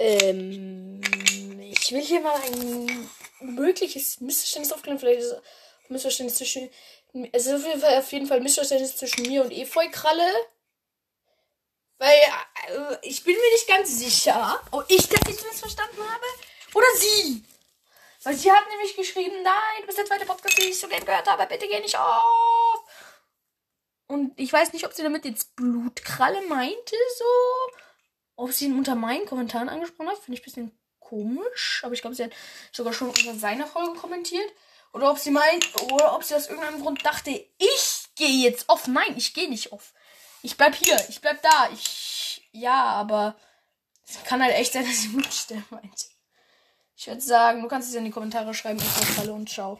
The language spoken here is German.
Ähm, ich will hier mal ein mögliches Missverständnis aufklären. Vielleicht ist es Missverständnis zwischen. Es ist auf jeden Fall, auf jeden Fall Missverständnis zwischen mir und Efeu-Kralle. Weil äh, ich bin mir nicht ganz sicher, ob ich das jetzt missverstanden habe oder sie. Weil sie hat nämlich geschrieben, nein, du bist der zweite Podcast, den ich so gern gehört habe, bitte geh nicht auf. Und ich weiß nicht, ob sie damit jetzt Blutkralle meinte, so. Ob sie ihn unter meinen Kommentaren angesprochen hat, finde ich ein bisschen komisch. Aber ich glaube, sie hat sogar schon unter seiner Folge kommentiert. Oder ob sie meint, oder ob sie aus irgendeinem Grund dachte, ich gehe jetzt off. Nein, ich gehe nicht off. Ich bleib hier, ich bleib da. Ich, ja, aber es kann halt echt sein, dass sie Blutstelle meint. Ich würde sagen, du kannst es in die Kommentare schreiben. Ich und ciao.